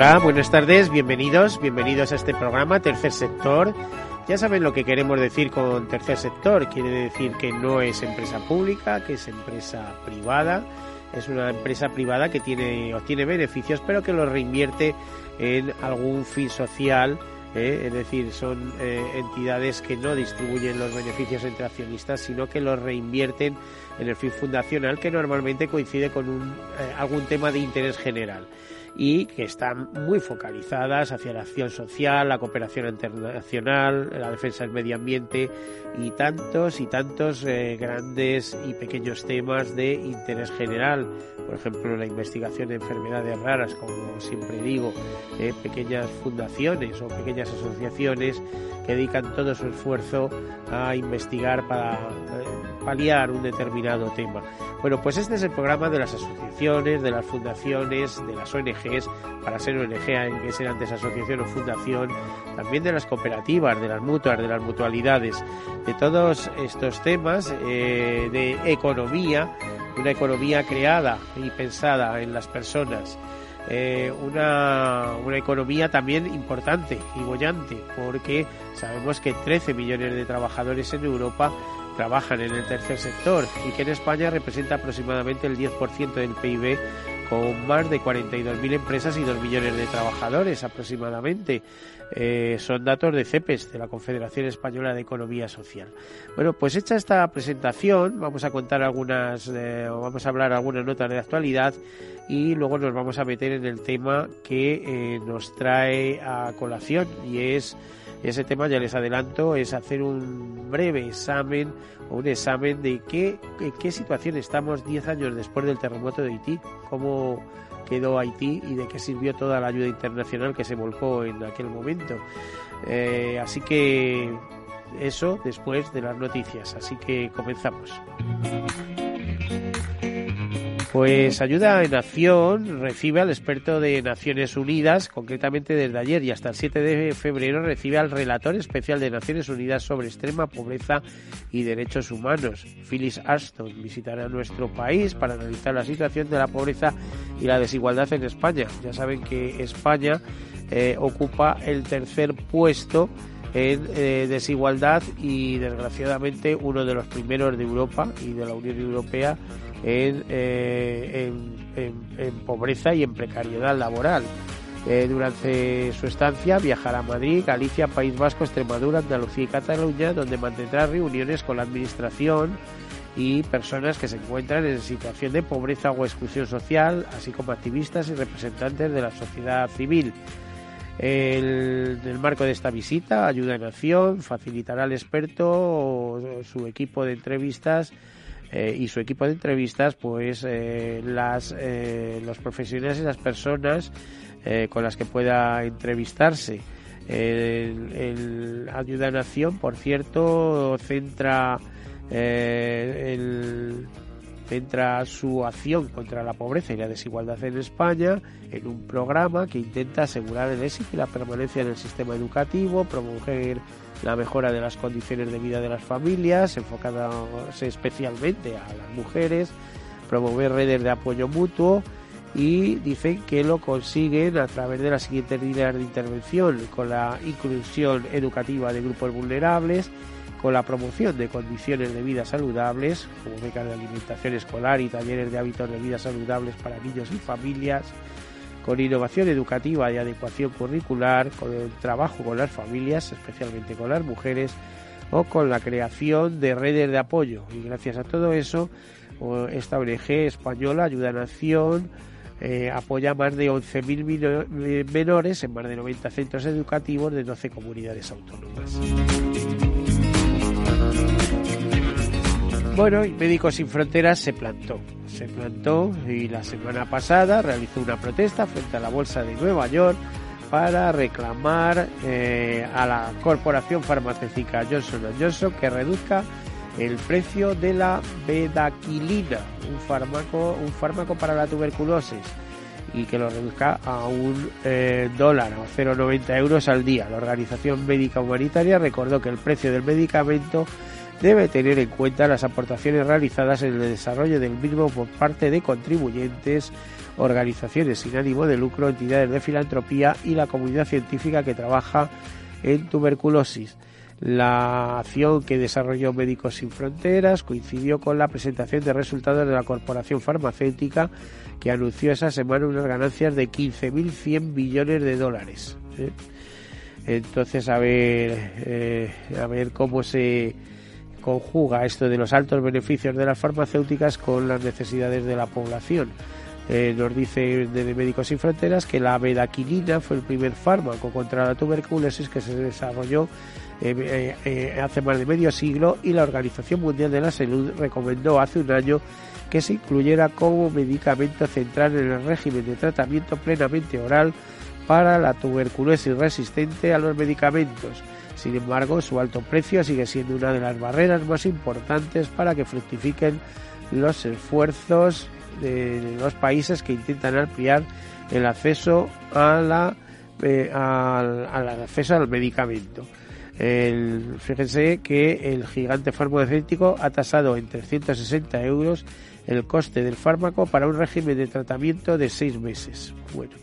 Hola, buenas tardes, bienvenidos, bienvenidos a este programa Tercer Sector. Ya saben lo que queremos decir con tercer sector, quiere decir que no es empresa pública, que es empresa privada, es una empresa privada que tiene obtiene beneficios, pero que los reinvierte en algún fin social, ¿eh? es decir, son eh, entidades que no distribuyen los beneficios entre accionistas, sino que los reinvierten en el fin fundacional, que normalmente coincide con un, eh, algún tema de interés general y que están muy focalizadas hacia la acción social, la cooperación internacional, la defensa del medio ambiente y tantos y tantos eh, grandes y pequeños temas de interés general. Por ejemplo, la investigación de enfermedades raras, como siempre digo, eh, pequeñas fundaciones o pequeñas asociaciones que dedican todo su esfuerzo a investigar para eh, paliar un determinado tema. Bueno, pues este es el programa de las asociaciones, de las fundaciones, de las ONGs, para ser ONG hay que ser antes asociación o fundación, también de las cooperativas, de las mutuas, de las mutualidades, de todos estos temas eh, de economía, una economía creada y pensada en las personas. Eh, una, una, economía también importante y bollante, porque sabemos que 13 millones de trabajadores en Europa trabajan en el tercer sector y que en España representa aproximadamente el 10% del PIB con más de 42.000 empresas y 2 millones de trabajadores aproximadamente. Eh, son datos de CEPES, de la Confederación Española de Economía Social. Bueno, pues hecha esta presentación, vamos a contar algunas, eh, vamos a hablar algunas notas de actualidad y luego nos vamos a meter en el tema que eh, nos trae a colación y es ese tema, ya les adelanto, es hacer un breve examen o un examen de qué, en qué situación estamos 10 años después del terremoto de Haití, cómo quedó Haití y de qué sirvió toda la ayuda internacional que se volcó en aquel momento. Eh, así que eso después de las noticias. Así que comenzamos. Pues Ayuda en Acción recibe al experto de Naciones Unidas, concretamente desde ayer y hasta el 7 de febrero recibe al relator especial de Naciones Unidas sobre extrema pobreza y derechos humanos. Phyllis Ashton visitará nuestro país para analizar la situación de la pobreza y la desigualdad en España. Ya saben que España eh, ocupa el tercer puesto en eh, desigualdad y desgraciadamente uno de los primeros de Europa y de la Unión Europea eh, en, pobreza y en precariedad laboral. Eh, durante su estancia viajará a Madrid, Galicia, País Vasco, Extremadura, Andalucía y Cataluña, donde mantendrá reuniones con la Administración y personas que se encuentran en situación de pobreza o exclusión social, así como activistas y representantes de la sociedad civil. en el marco de esta visita, Ayuda en Acción facilitará al experto su equipo de entrevistas eh, y su equipo de entrevistas, pues eh, las, eh, los profesionales y las personas con las que pueda entrevistarse. El, el Ayuda Nación, por cierto, centra centra su acción contra la pobreza y la desigualdad en España en un programa que intenta asegurar el éxito y la permanencia en el sistema educativo, promover la mejora de las condiciones de vida de las familias, enfocadas especialmente a las mujeres, promover redes de apoyo mutuo y dicen que lo consiguen a través de las siguientes líneas de intervención, con la inclusión educativa de grupos vulnerables, con la promoción de condiciones de vida saludables, como becas de alimentación escolar y talleres de hábitos de vida saludables para niños y familias, con innovación educativa y adecuación curricular, con el trabajo con las familias, especialmente con las mujeres, o con la creación de redes de apoyo. Y gracias a todo eso, esta ONG española, Ayuda a Nación, eh, apoya a más de 11.000 menores en más de 90 centros educativos de 12 comunidades autónomas. Bueno, y Médicos Sin Fronteras se plantó. Se plantó y la semana pasada realizó una protesta frente a la Bolsa de Nueva York para reclamar eh, a la corporación farmacéutica Johnson Johnson que reduzca el precio de la bedaquilina, un fármaco, un fármaco para la tuberculosis, y que lo reduzca a un eh, dólar o 0,90 euros al día. La Organización Médica Humanitaria recordó que el precio del medicamento debe tener en cuenta las aportaciones realizadas en el desarrollo del mismo por parte de contribuyentes, organizaciones sin ánimo de lucro, entidades de filantropía y la comunidad científica que trabaja en tuberculosis. La acción que desarrolló Médicos Sin Fronteras coincidió con la presentación de resultados de la corporación farmacéutica que anunció esa semana unas ganancias de 15.100 billones de dólares. ¿eh? Entonces, a ver, eh, a ver cómo se conjuga esto de los altos beneficios de las farmacéuticas con las necesidades de la población. Eh, nos dice de Médicos Sin Fronteras que la bedaquilina fue el primer fármaco contra la tuberculosis que se desarrolló eh, eh, hace más de medio siglo y la Organización Mundial de la Salud recomendó hace un año que se incluyera como medicamento central en el régimen de tratamiento plenamente oral para la tuberculosis resistente a los medicamentos. Sin embargo, su alto precio sigue siendo una de las barreras más importantes para que fructifiquen los esfuerzos de los países que intentan ampliar el acceso a eh, al, acceso al medicamento. Fíjense que el gigante farmacéutico ha tasado en 360 euros el coste del fármaco para un régimen de tratamiento de seis meses. Bueno.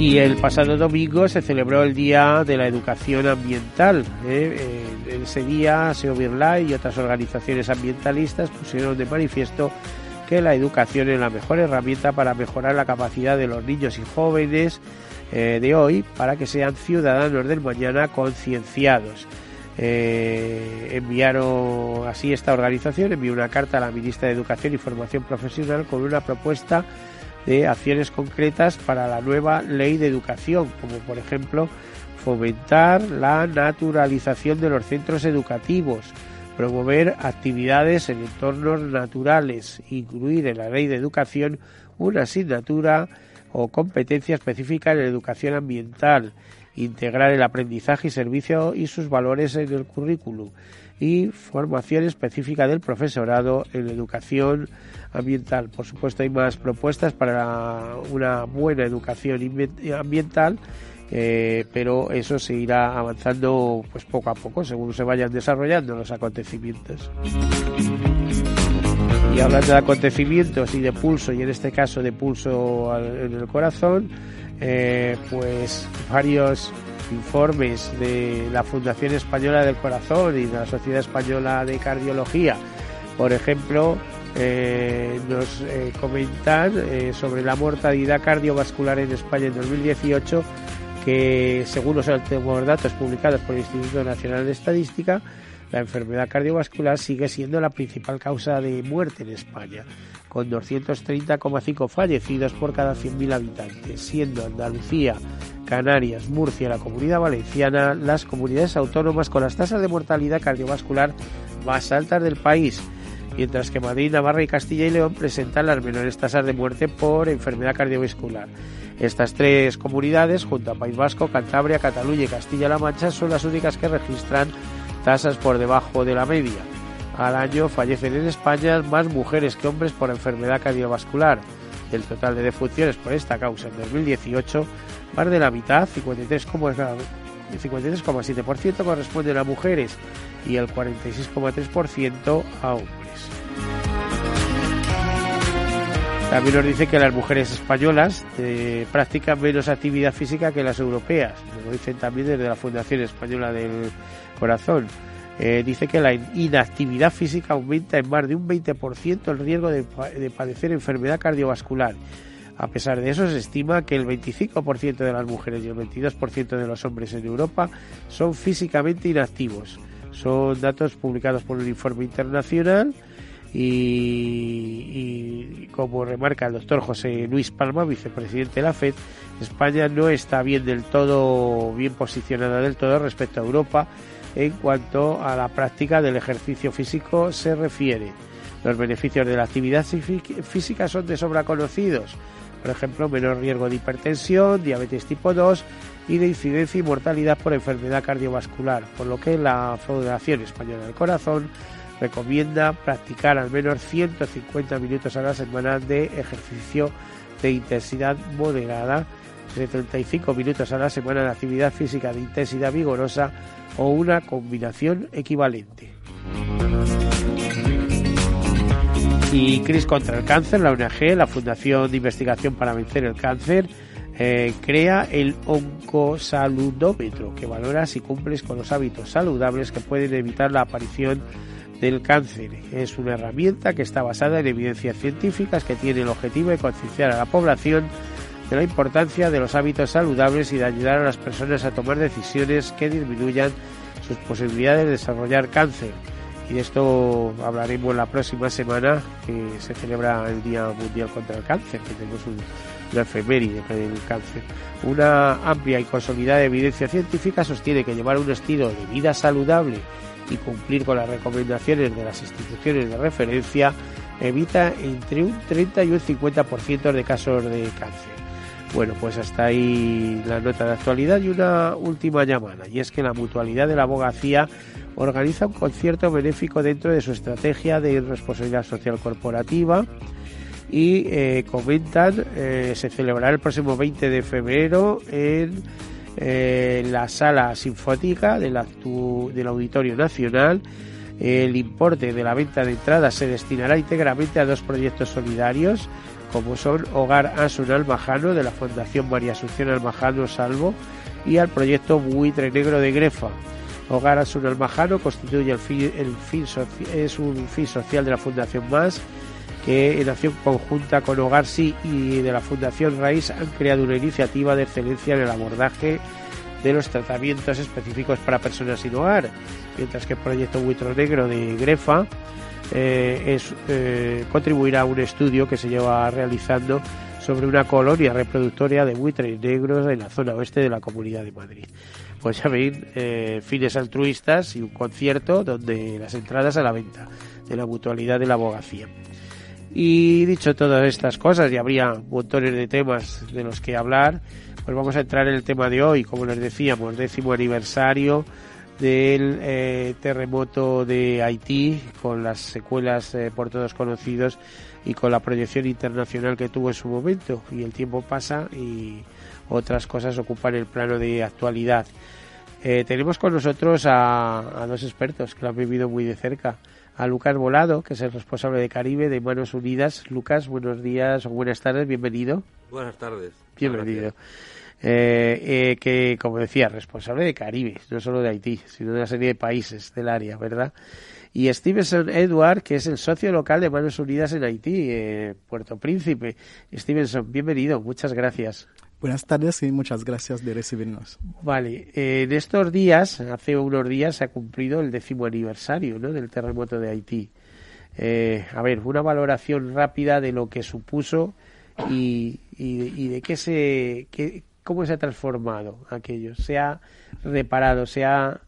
Y el pasado domingo se celebró el Día de la Educación Ambiental. ¿eh? En ese día, SEO y otras organizaciones ambientalistas pusieron de manifiesto que la educación es la mejor herramienta para mejorar la capacidad de los niños y jóvenes eh, de hoy para que sean ciudadanos del mañana concienciados. Eh, enviaron así esta organización envió una carta a la ministra de Educación y Formación Profesional con una propuesta de acciones concretas para la nueva ley de educación, como por ejemplo fomentar la naturalización de los centros educativos, promover actividades en entornos naturales, incluir en la ley de educación una asignatura o competencia específica en educación ambiental, integrar el aprendizaje y servicio y sus valores en el currículum y formación específica del profesorado en educación ambiental. Por supuesto, hay más propuestas para una buena educación ambiental, eh, pero eso se irá avanzando pues poco a poco según se vayan desarrollando los acontecimientos. Y hablando de acontecimientos y de pulso, y en este caso de pulso en el corazón, eh, pues varios informes de la Fundación Española del Corazón y de la Sociedad Española de Cardiología, por ejemplo, eh, nos eh, comentan eh, sobre la mortalidad cardiovascular en España en 2018, que según los últimos datos publicados por el Instituto Nacional de Estadística, la enfermedad cardiovascular sigue siendo la principal causa de muerte en España, con 230,5 fallecidos por cada 100.000 habitantes, siendo Andalucía, Canarias, Murcia la Comunidad Valenciana las comunidades autónomas con las tasas de mortalidad cardiovascular más altas del país, mientras que Madrid, Navarra y Castilla y León presentan las menores tasas de muerte por enfermedad cardiovascular. Estas tres comunidades, junto a País Vasco, Cantabria, Cataluña y Castilla-La Mancha, son las únicas que registran tasas por debajo de la media. Al año fallecen en España más mujeres que hombres por enfermedad cardiovascular. Del total de defunciones por esta causa en 2018, más de la mitad, 53,7% corresponden a mujeres y el 46,3% a hombres. También nos dice que las mujeres españolas eh, practican menos actividad física que las europeas. lo dicen también desde la Fundación Española del Corazón. Eh, dice que la inactividad física aumenta en más de un 20% el riesgo de, de, padecer enfermedad cardiovascular. A pesar de eso, se estima que el 25% de las mujeres y el 22% de los hombres en Europa son físicamente inactivos. Son datos publicados por un informe internacional y, como remarca el doctor José Luis Palma, vicepresidente de la FED, España no está bien del todo, bien posicionada del todo respecto a Europa en cuanto a la práctica del ejercicio físico se refiere. Los beneficios de la actividad física son de sobra conocidos, por ejemplo, menor riesgo de hipertensión, diabetes tipo 2 y de incidencia y mortalidad por enfermedad cardiovascular, por lo que la Federación Española del Corazón recomienda practicar al menos 150 minutos a la semana de ejercicio de intensidad moderada, 75 minutos a la semana de actividad física de intensidad vigorosa o una combinación equivalente. Y CRIS contra el cáncer, la ONG, la Fundación de Investigación para Vencer el Cáncer, eh, crea el oncosaludómetro que valora si cumples con los hábitos saludables que pueden evitar la aparición del cáncer. Es una herramienta que está basada en evidencias científicas que tiene el objetivo de concienciar a la población de la importancia de los hábitos saludables y de ayudar a las personas a tomar decisiones que disminuyan sus posibilidades de desarrollar cáncer. Y de esto hablaremos la próxima semana, que se celebra el Día Mundial contra el Cáncer, que tenemos un, una efeméride del cáncer. Una amplia y consolidada evidencia científica sostiene que llevar un estilo de vida saludable y cumplir con las recomendaciones de las instituciones de referencia evita entre un 30 y un 50% de casos de cáncer. Bueno, pues hasta ahí la nota de actualidad y una última llamada, y es que la Mutualidad de la Abogacía organiza un concierto benéfico dentro de su estrategia de responsabilidad social corporativa y eh, comentan, eh, se celebrará el próximo 20 de febrero en eh, la sala sinfónica del, del Auditorio Nacional. El importe de la venta de entradas se destinará íntegramente a dos proyectos solidarios como son Hogar Asun Almajano de la Fundación María Asunción Almajano Salvo y al proyecto Buitre Negro de Grefa. Hogar Asun Almajano constituye el fin, el fin es un fin social de la Fundación Más que en acción conjunta con Hogar y de la Fundación Raíz han creado una iniciativa de excelencia en el abordaje de los tratamientos específicos para personas sin hogar, mientras que el proyecto Buitre Negro de Grefa eh, es, eh, contribuirá a un estudio que se lleva realizando sobre una colonia reproductoria de buitres negros en la zona oeste de la Comunidad de Madrid. Pues ya ven, eh, fines altruistas y un concierto donde las entradas a la venta de la mutualidad de la abogacía. Y dicho todas estas cosas, y habría montones de temas de los que hablar, pues vamos a entrar en el tema de hoy, como les decíamos, décimo aniversario del eh, terremoto de Haití, con las secuelas eh, por todos conocidos y con la proyección internacional que tuvo en su momento. Y el tiempo pasa y otras cosas ocupan el plano de actualidad. Eh, tenemos con nosotros a, a, dos expertos que lo han vivido muy de cerca. A Lucas Volado, que es el responsable de Caribe de Manos Unidas. Lucas, buenos días o buenas tardes, bienvenido. Buenas tardes. Bienvenido. Eh, eh, que, como decía, responsable de Caribe, no solo de Haití, sino de una serie de países del área, ¿verdad? Y Stevenson Edward, que es el socio local de Manos Unidas en Haití, eh, Puerto Príncipe. Stevenson, bienvenido, muchas gracias. Buenas tardes y muchas gracias de recibirnos. Vale, en estos días, hace unos días, se ha cumplido el décimo aniversario ¿no? del terremoto de Haití. a ver, una valoración rápida de lo que supuso y, y, de qué se, qué, cómo se ha transformado aquello, se ha reparado, se ha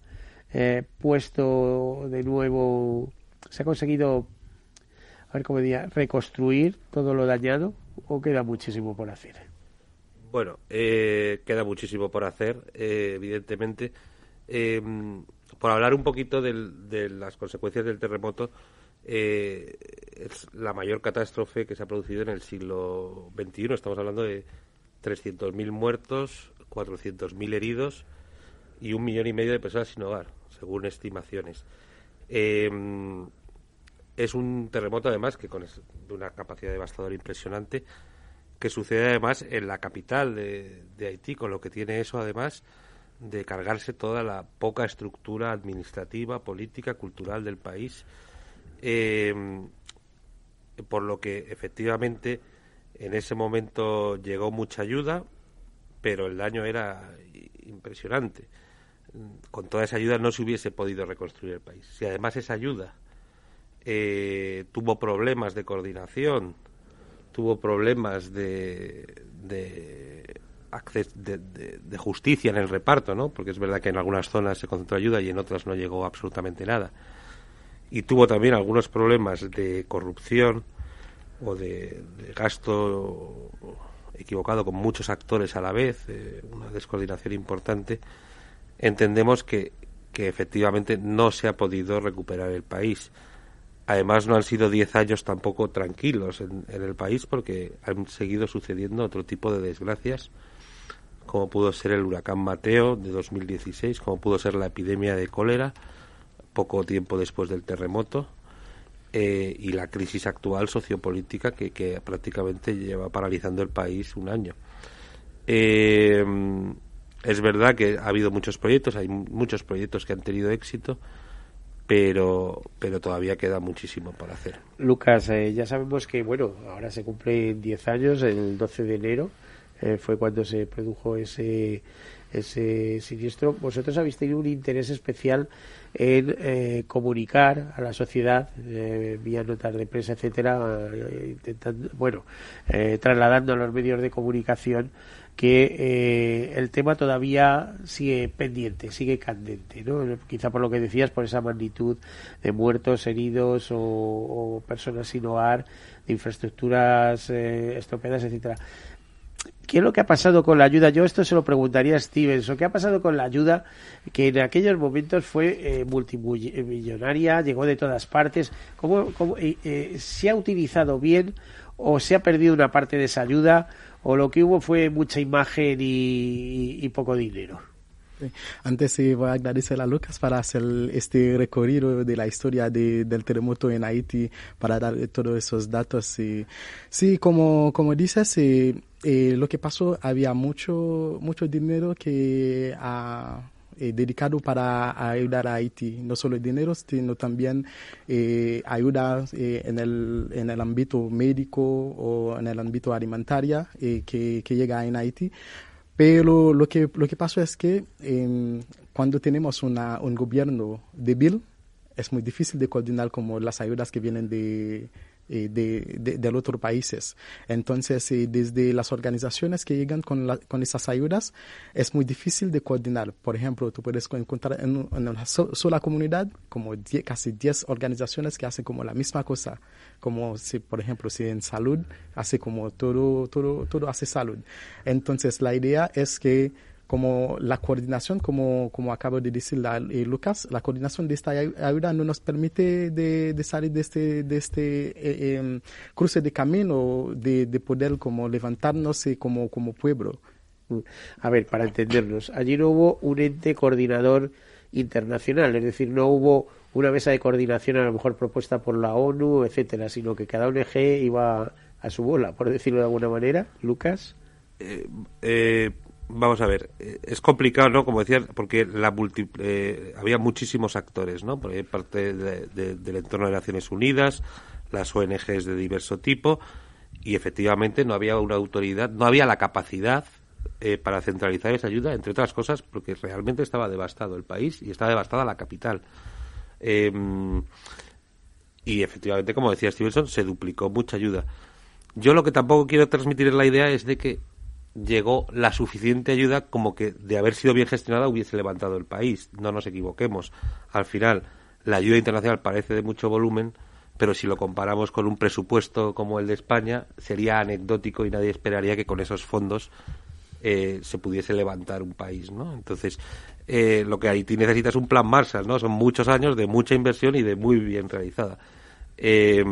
eh, puesto de nuevo, se ha conseguido, a ver cómo diría, reconstruir todo lo dañado o queda muchísimo por hacer. Bueno, eh, queda muchísimo por hacer, eh, evidentemente. Em, por hablar un poquito de las consecuencias del terremoto, es la mayor catástrofe que se ha producido en el siglo XXI. Estamos hablando de 300.000 muertos, 400.000 heridos y un millón y medio de personas sin hogar, según estimaciones. Em, es un terremoto, además, que con de una capacidad devastadora impresionante, que sucede además en la capital de, Haití, con lo que tiene eso, además, de cargarse toda la poca estructura administrativa, política, cultural del país. Em, por lo que efectivamente en ese momento llegó mucha ayuda, pero el daño era impresionante. Con toda esa ayuda no se hubiese podido reconstruir el país. Si además esa ayuda eh, tuvo problemas de coordinación, tuvo problemas de, de, justicia en el reparto, ¿no? Porque es verdad que en algunas zonas se concentró ayuda y en otras no llegó absolutamente nada. Y tuvo también algunos problemas de corrupción o de, gasto equivocado con muchos actores a la vez, eh, una descoordinación importante. Entendemos que, que efectivamente no se ha podido recuperar el país. Además, no han sido diez años tampoco tranquilos en, el país porque han seguido sucediendo otro tipo de desgracias, como pudo ser el huracán Mateo de 2016, como pudo ser la epidemia de cólera poco tiempo después del terremoto eh, y la crisis actual sociopolítica que, que, prácticamente lleva paralizando el país un año. Eh, es verdad que ha habido muchos proyectos, hay muchos proyectos que han tenido éxito, pero, pero todavía queda muchísimo por hacer. Lucas, eh, ya sabemos que, bueno, ahora se cumplen 10 años, el 12 de enero eh, fue cuando se produjo ese, ese siniestro. Vosotros habéis tenido un interés especial en eh, comunicar a la sociedad vía notas de prensa, etcétera, intentando, bueno, trasladando a los medios de comunicación que eh, el tema todavía sigue pendiente, sigue candente, ¿no? Quizá por lo que decías, por esa magnitud de muertos, heridos o, personas sin hogar, de infraestructuras eh, estropeadas, etcétera. ¿Qué es lo que ha pasado con la ayuda? Yo esto se lo preguntaría a Stevenson. ¿Qué ha pasado con la ayuda que en aquellos momentos fue eh, multimillonaria, llegó de todas partes? ¿Cómo, cómo eh, se ha utilizado bien o se ha perdido una parte de esa ayuda? O lo que hubo fue mucha imagen y, poco dinero. Antes voy a agradecer a Lucas para hacer este recorrido de la historia del terremoto en Haití, para dar todos esos datos. Y, sí, como, como dices, eh, eh, lo que pasó, había mucho, mucho dinero que... ha eh, dedicado para ayudar a Haití, no solo dinero, sino también eh, ayuda eh, en, el, en el ámbito médico o en el ámbito alimentario que, que llega en Haití. Pero lo que, lo que pasó es que em, cuando tenemos una, un gobierno débil, es muy difícil de coordinar como las ayudas que vienen de, eh, de, de, los otros países. Entonces, eh, desde las organizaciones que llegan con, con esas ayudas, es muy difícil de coordinar. Por ejemplo, tú puedes encontrar en, una sola comunidad como casi 10 organizaciones que hacen como la misma cosa, como si, por ejemplo, si en salud, hace como todo, todo, todo hace salud. Entonces, la idea es que como la coordinación, como, como acabo de decir eh, Lucas, la coordinación de esta ayuda no nos permite de, salir de este, de este eh, em, cruce de camino, de, de, poder como levantarnos eh, como, como pueblo. A ver, para entendernos, allí no hubo un ente coordinador internacional, es decir, no hubo una mesa de coordinación a lo mejor propuesta por la ONU, etcétera, sino que cada ONG iba a su bola, por decirlo de alguna manera. Lucas. eh, vamos a ver, eh, es complicado, ¿no? Como decía, porque la eh, había muchísimos actores, ¿no? Porque parte del entorno de Naciones Unidas, las ONGs de diverso tipo, y efectivamente no había una autoridad, no había la capacidad eh, para centralizar esa ayuda, entre otras cosas, porque realmente estaba devastado el país y estaba devastada la capital. Em, y efectivamente, como decía Stevenson, se duplicó mucha ayuda. Yo lo que tampoco quiero transmitir en la idea es de que llegó la suficiente ayuda como que de haber sido bien gestionada hubiese levantado el país. No nos equivoquemos. Al final, la ayuda internacional parece de mucho volumen, pero si lo comparamos con un presupuesto como el de España, sería anecdótico y nadie esperaría que con esos fondos eh, se pudiese levantar un país, ¿no? Entonces, eh, lo que Haití necesita es un plan Marshall, ¿no? Son muchos años de mucha inversión y de muy bien realizada. Eh,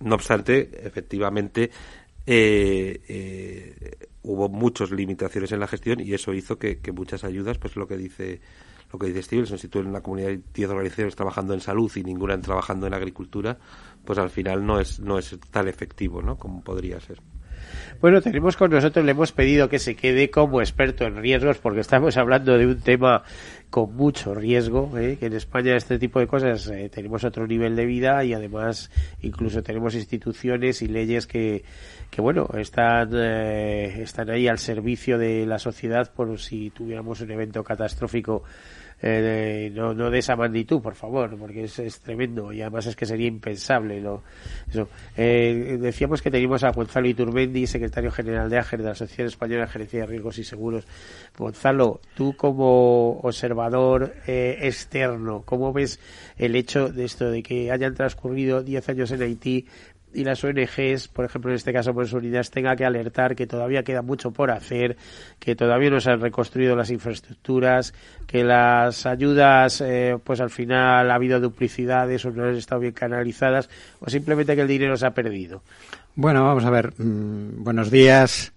no obstante, efectivamente, eh, hubo muchas limitaciones en la gestión y eso hizo que, muchas ayudas, pues lo que dice lo que dice Stevenson, si tú en una comunidad hay 10 organizaciones trabajando en salud y ninguna trabajando en agricultura, pues al final no es, no es tan efectivo, ¿no? Como podría ser. Bueno, tenemos con nosotros, le hemos pedido que se quede como experto en riesgos porque estamos hablando de un tema con mucho riesgo, ¿eh? que en España este tipo de cosas eh, tenemos otro nivel de vida y además incluso tenemos instituciones y leyes que, que bueno, están, eh, están ahí al servicio de la sociedad por si tuviéramos un evento catastrófico eh, no, no de esa magnitud, por favor, porque es, es tremendo y además es que sería impensable. ¿no? Eso. Eh, decíamos que teníamos a Gonzalo Iturmendi, secretario general de AGER, de la Asociación Española de Gerencia de Riesgos y Seguros. Gonzalo, tú como observador eh, externo, ¿cómo ves el hecho de esto de que hayan transcurrido 10 años en Haití, y las ONGs, por ejemplo en este caso por Unidas, tenga que alertar que todavía queda mucho por hacer, que todavía no se han reconstruido las infraestructuras, que las ayudas, eh, pues al final ha habido duplicidades o no han estado bien canalizadas, o simplemente que el dinero se ha perdido. Bueno, vamos a ver. Mm, buenos días.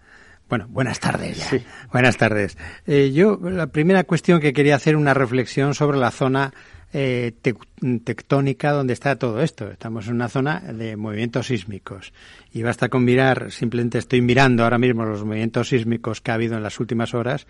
Bueno, buenas tardes. Ya. Sí. Buenas tardes. Eh, yo, la primera cuestión que quería hacer una reflexión sobre la zona eh, te tectónica donde está todo esto. Estamos en una zona de movimientos sísmicos y basta con mirar, simplemente estoy mirando ahora mismo los movimientos sísmicos que ha habido en las últimas horas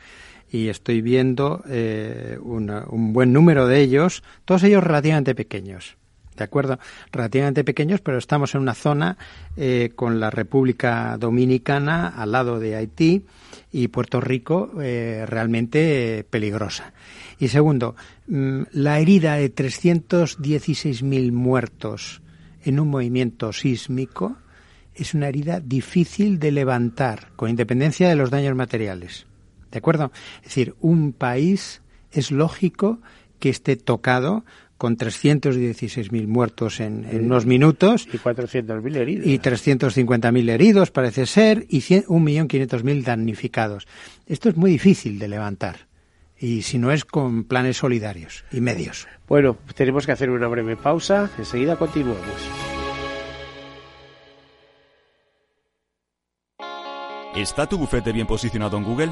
y estoy viendo eh, un buen número de ellos, todos ellos relativamente pequeños. ¿De acuerdo? Relativamente pequeños, pero estamos en una zona eh, con la República Dominicana al lado de Haití y Puerto Rico eh, realmente eh, peligrosa. Y segundo, mmm, la herida de 316.000 muertos en un movimiento sísmico es una herida difícil de levantar, con independencia de los daños materiales. ¿De acuerdo? Es decir, un país es lógico que esté tocado con 316.000 muertos en, en, unos minutos. Y 400.000 heridos. Y 350.000 heridos, parece ser, y 1.500.000 damnificados. Esto es muy difícil de levantar. Y si no es con planes solidarios y medios. Bueno, tenemos que hacer una breve pausa. Enseguida continuamos. ¿Está tu bufete bien posicionado en Google?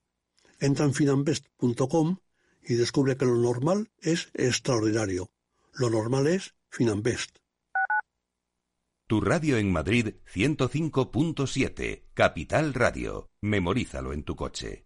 Entra en finanbest.com y descubre que lo normal es extraordinario. Lo normal es Finanbest. Tu radio en Madrid 105.7, Capital Radio. Memorízalo en tu coche.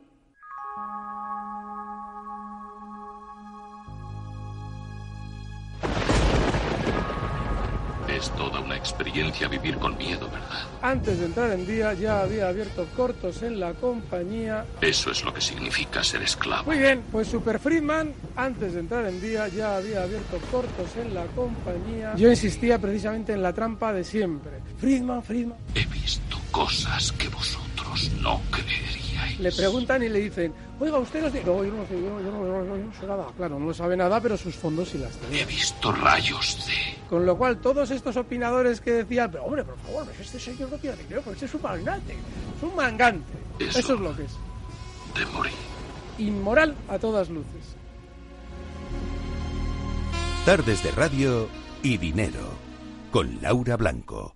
Es toda una experiencia vivir con miedo, ¿verdad? Antes de entrar en día ya había abierto cortos en la compañía. Eso es lo que significa ser esclavo. Muy bien, pues Super Friedman, antes de entrar en día ya había abierto cortos en la compañía. Yo insistía precisamente en la trampa de siempre. Friedman, Friedman. He visto cosas que vosotros no creeríais. Le preguntan y le dicen, oiga, usted los... No, yo no sé, yo, yo, no, yo, no, yo no sé nada. Claro, no sabe nada, pero sus fondos sí las tenía. He visto rayos de... Con lo cual, todos estos opinadores que decían, pero hombre, por favor, pues este señor no tiene dinero, porque este es un mangante, es un mangante. Eso, Eso es lo que es. De morir. Inmoral a todas luces. Tardes de radio y dinero. Con Laura Blanco.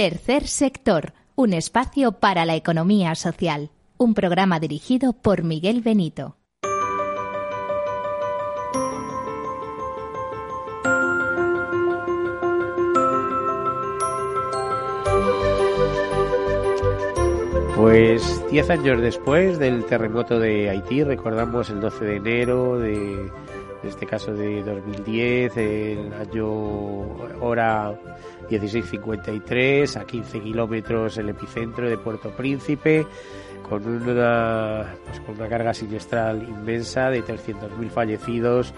Tercer sector, un espacio para la economía social. Un programa dirigido por Miguel Benito. Pues 10 años después del terremoto de Haití, recordamos el 12 de enero de, en este caso de 2010, el año hora 1653, a 15 kilómetros el epicentro de Puerto Príncipe, con una, pues con una carga siniestral inmensa de 300.000 fallecidos,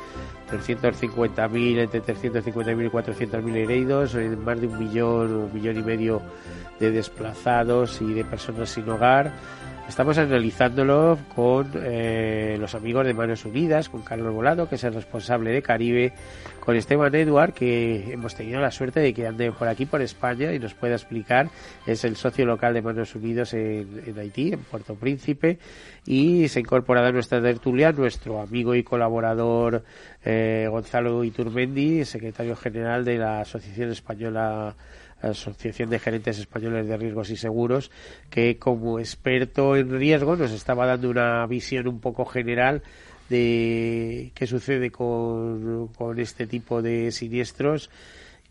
350.000, entre 350.000 y 400.000 heridos, más de un millón, un millón y medio de desplazados y de personas sin hogar. Estamos analizándolo con eh, los amigos de Manos Unidas, con Carlos Volado, que es el responsable de Caribe, con Esteban Eduard, que hemos tenido la suerte de que ande por aquí, por España, y nos pueda explicar. Es el socio local de Manos Unidas en, Haití, en Puerto Príncipe, y se ha incorporado a nuestra tertulia nuestro amigo y colaborador eh, Gonzalo Iturmendi, secretario general de la Asociación Española Asociación de Gerentes Españoles de Riesgos y Seguros, que como experto en riesgo nos estaba dando una visión un poco general de qué sucede con, con este tipo de siniestros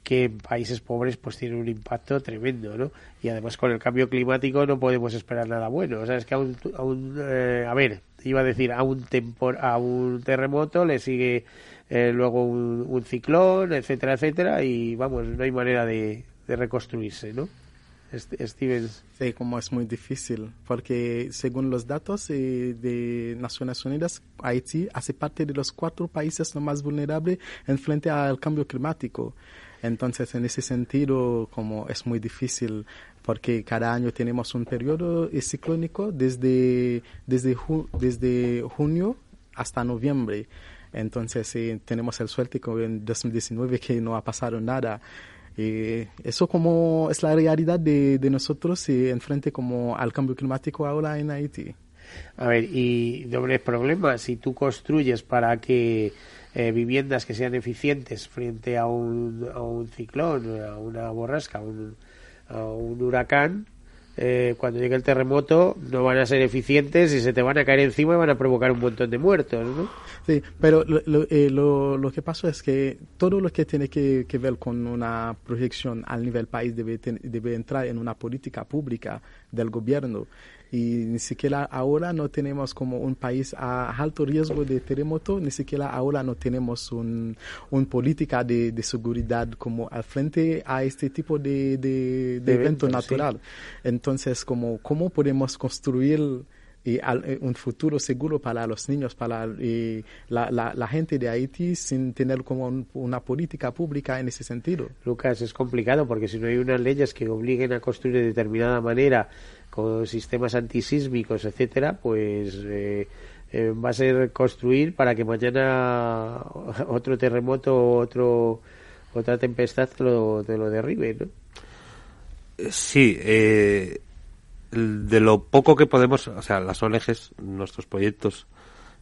que en países pobres pues tienen un impacto tremendo, ¿no? Y además con el cambio climático no podemos esperar nada bueno. O sea, es que a un, a, un, eh, a ver, iba a decir, a un, tempor, a un terremoto le sigue eh, luego un, ciclón, etcétera, etcétera, y vamos, no hay manera de, de reconstruirse, ¿no? Stevens. Sí, como es muy difícil, porque según los datos eh, de Naciones Unidas, Haití hace parte de los cuatro países más vulnerables en frente al cambio climático. Entonces, en ese sentido, como es muy difícil, porque cada año tenemos un periodo ciclónico desde, desde, desde junio hasta noviembre. Entonces, eh, tenemos el suerte que en 2019 que no ha pasado nada. Eh, eso como es la realidad de, nosotros y enfrente como al cambio climático ahora en Haití. A ver, y doble problema, si tú construyes para que eh, viviendas que sean eficientes frente a un, a un ciclón, a una borrasca, a a un huracán, eh, cuando llegue el terremoto no van a ser eficientes y se te van a caer encima y van a provocar un montón de muertos, ¿no? Sí, pero lo, lo, eh, lo, lo que pasa es que todo lo que tiene que, que ver con una proyección al nivel país debe, debe entrar en una política pública del gobierno y ni siquiera ahora no tenemos como un país a alto riesgo de terremoto, ni siquiera ahora no tenemos un, un política de, de seguridad como al frente a este tipo de, de, de evento natural. Sí. Entonces, como, ¿cómo podemos construir y al, eh, un futuro seguro para los niños, para y la, la, la, gente de Haití sin tener como un, una política pública en ese sentido. Lucas, es complicado porque si no hay unas leyes que obliguen a construir de determinada manera con sistemas antisísmicos, etcétera, pues eh, eh, va a ser construir para que mañana otro terremoto, otro otra tempestad te lo, te lo derribe, ¿no? Sí, eh, de lo poco que podemos, o sea, las ONGs, nuestros proyectos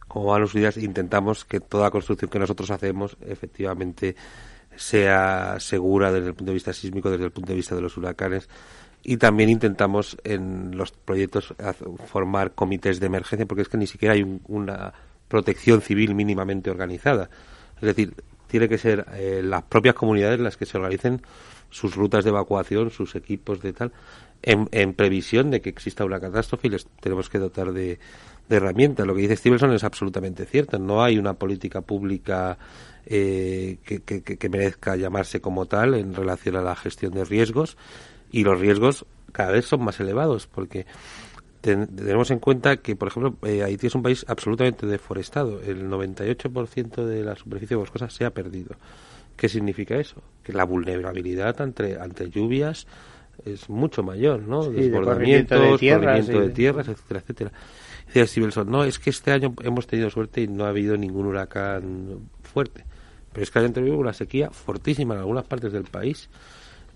como Manos Unidas, intentamos que toda construcción que nosotros hacemos efectivamente sea segura desde el punto de vista sísmico, desde el punto de vista de los huracanes. Y también intentamos en los proyectos formar comités de emergencia, porque es que ni siquiera hay un, una protección civil mínimamente organizada. Es decir, tiene que ser eh, las propias comunidades las que se organicen sus rutas de evacuación, sus equipos de tal, en, previsión de que exista una catástrofe y les tenemos que dotar de, de, herramientas. Lo que dice Stevenson es absolutamente cierto. No hay una política pública eh, que, que, que, merezca llamarse como tal en relación a la gestión de riesgos y los riesgos cada vez son más elevados porque tenemos en cuenta que, por ejemplo, eh, Haití es un país absolutamente deforestado. El 98% de la superficie boscosa se ha perdido. ¿Qué significa eso? Que la vulnerabilidad ante, ante lluvias es mucho mayor, ¿no? Sí, Desbordamientos, de tierras, corrimiento de tierras, etcétera, etcétera. Decía Stevenson, no, es que este año hemos tenido suerte y no ha habido ningún huracán fuerte. Pero es que han tenido una sequía fortísima en algunas partes del país.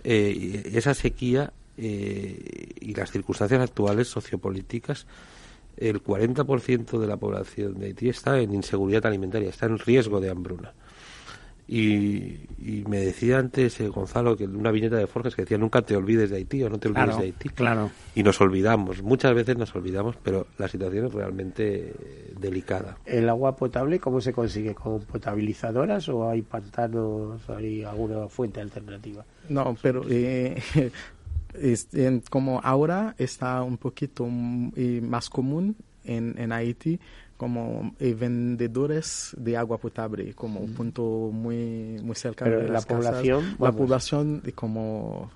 Eh, esa sequía eh, y las circunstancias actuales sociopolíticas, el 40% de la población de Haití está en inseguridad alimentaria, está en riesgo de hambruna. Y, y me decía antes eh, Gonzalo que una viñeta de Forges que decía nunca te olvides de Haití o no te olvides Claro, de Haití. claro. Y nos olvidamos, muchas veces nos olvidamos, pero la situación es realmente eh, delicada. ¿El agua potable cómo se consigue? ¿Con potabilizadoras o hay pantanos, hay alguna fuente alternativa? No, pero eh, es- en- como ahora está un poquito mm, más común en, en Haití como eh, vendedores de agua potable, como un punto muy, muy Pero de la las casas. población, La población eh, como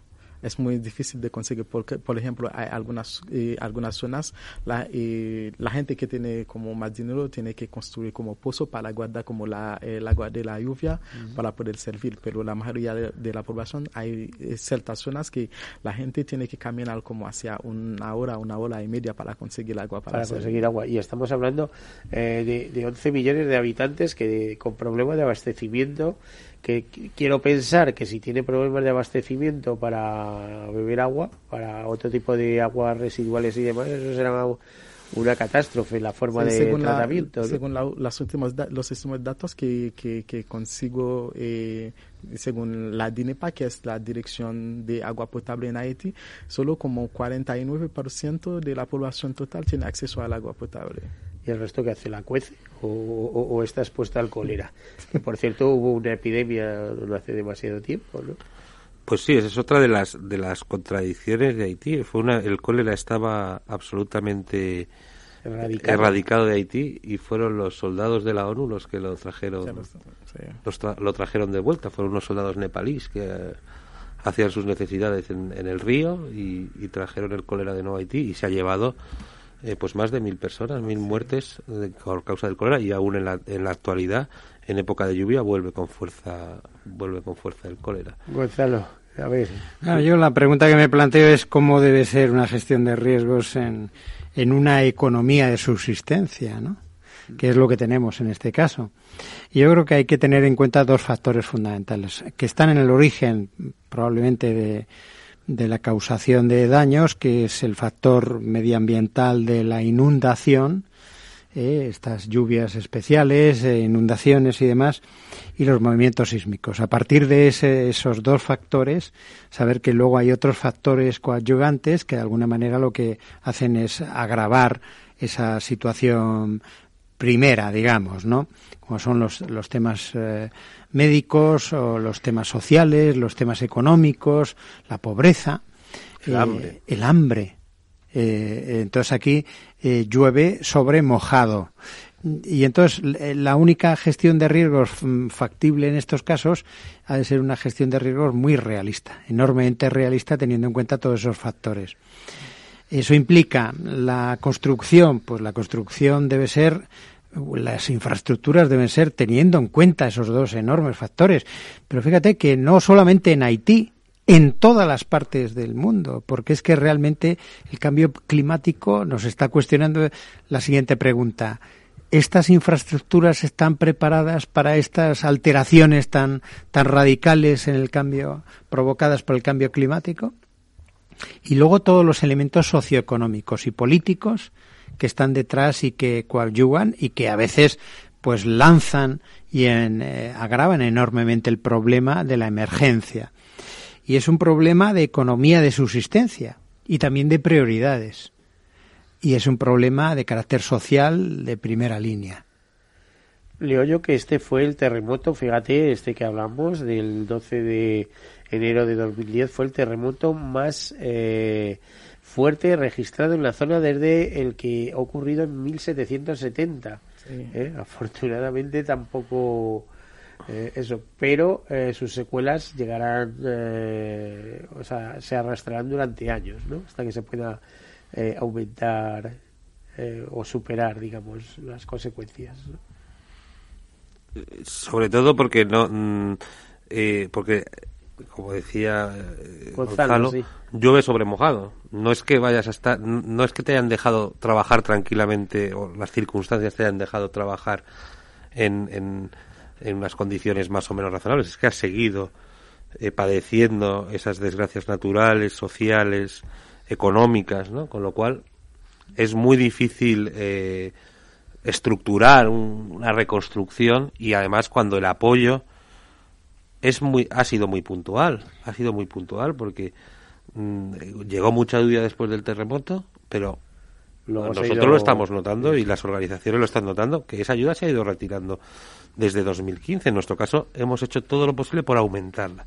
es muy difícil de conseguir porque, por ejemplo, hay algunas eh, algunas zonas la eh, la gente que tiene como más dinero tiene que construir como pozo para guardar como la el agua de la lluvia para poder servir, pero la mayoría de, de la población hay eh, ciertas zonas que la gente tiene que caminar como hacia una hora, una hora y media para conseguir agua para, conseguir agua. Y estamos hablando eh, de, de 11 millones de habitantes que con problemas de abastecimiento, que qu- quiero pensar que si tiene problemas de abastecimiento para beber agua, para otro tipo de aguas residuales y demás, eso será una, catástrofe la forma Sí, de según la- tratamiento. ¿no? según la- las últimos da- los últimos datos que, que, que consigo, eh, según la DINEPA, que es la Dirección de Agua Potable en Haití, solo como 49% de la población total tiene acceso al agua potable. ¿Y el resto que hace? ¿La cuece? ¿O, o- o está expuesta al cólera? Por cierto hubo una epidemia no hace demasiado tiempo, ¿no? Pues sí, esa es otra de las de las contradicciones de Haití. Fue una, el cólera estaba absolutamente Erradicado. erradicado de Haití y fueron los soldados de la ONU los que lo trajeron, Sí, los- tra- lo trajeron de vuelta. Fueron unos soldados nepalíes que eh, hacían sus necesidades en, en el río y, y trajeron el cólera de nuevo a Haití y se ha llevado eh, pues más de mil personas, mil muertes eh, por causa del cólera y aún en la, en la actualidad, en época de lluvia, vuelve con fuerza, vuelve con fuerza el cólera. Gonzalo, a ver. Claro, yo la pregunta que me planteo es cómo debe ser una gestión de riesgos en, en una economía de subsistencia, ¿no? que es lo que tenemos en este caso. Y yo creo que hay que tener en cuenta dos factores fundamentales, que están en el origen probablemente de, de la causación de daños, que es el factor medioambiental de la inundación, eh, estas lluvias especiales, eh, inundaciones y demás, y los movimientos sísmicos. A partir de ese- esos dos factores, saber que luego hay otros factores coadyuvantes que de alguna manera lo que hacen es agravar esa situación primera, digamos, ¿no? Como son los, los temas eh, médicos o los temas sociales, los temas económicos, la pobreza, El eh, hambre. el hambre. Eh, entonces aquí eh, llueve sobre mojado. Y entonces l- la única gestión de riesgos mm, factible en estos casos ha de ser una gestión de riesgos muy realista, enormemente realista teniendo en cuenta todos esos factores. Eso implica la construcción, pues la construcción debe ser las infraestructuras deben ser teniendo en cuenta esos dos enormes factores. Pero fíjate que no solamente en Haití, en todas las partes del mundo, porque es que realmente el cambio climático nos está cuestionando la siguiente pregunta. ¿Estas infraestructuras están preparadas para estas alteraciones tan, tan radicales en el cambio provocadas por el cambio climático? Y luego todos los elementos socioeconómicos y políticos que están detrás y que coadyuvan y que a veces pues lanzan y eh, agravan enormemente el problema de la emergencia. Y es un problema de economía de subsistencia y también de prioridades. Y es un problema de carácter social de primera línea. Leo yo que este fue el terremoto, fíjate, este que hablamos del 12 de enero de 2010 fue el terremoto más eh, fuerte registrado en la zona desde el que ha ocurrido en 1770. Sí. ¿eh? Afortunadamente tampoco eh, eso, pero eh, sus secuelas llegarán, eh, o sea, se arrastrarán durante años, ¿no? Hasta que se pueda aumentar o superar, digamos, las consecuencias. Sobre todo porque no, mm, eh, porque como decía eh, Gonzalo, llueve sobre mojado. No es que vayas a estar, no es que te hayan dejado trabajar tranquilamente o las circunstancias te hayan dejado trabajar en, en, en unas condiciones más o menos razonables. Es que has seguido eh, padeciendo esas desgracias naturales, sociales, económicas, ¿no? Con lo cual es muy difícil eh, estructurar una reconstrucción y además cuando el apoyo es muy ha sido muy puntual ha sido muy puntual porque mm, llegó mucha lluvia después del terremoto pero nosotros lo estamos notando y las organizaciones lo están notando que esa ayuda se ha ido retirando desde 2015 en nuestro caso hemos hecho todo lo posible por aumentarla.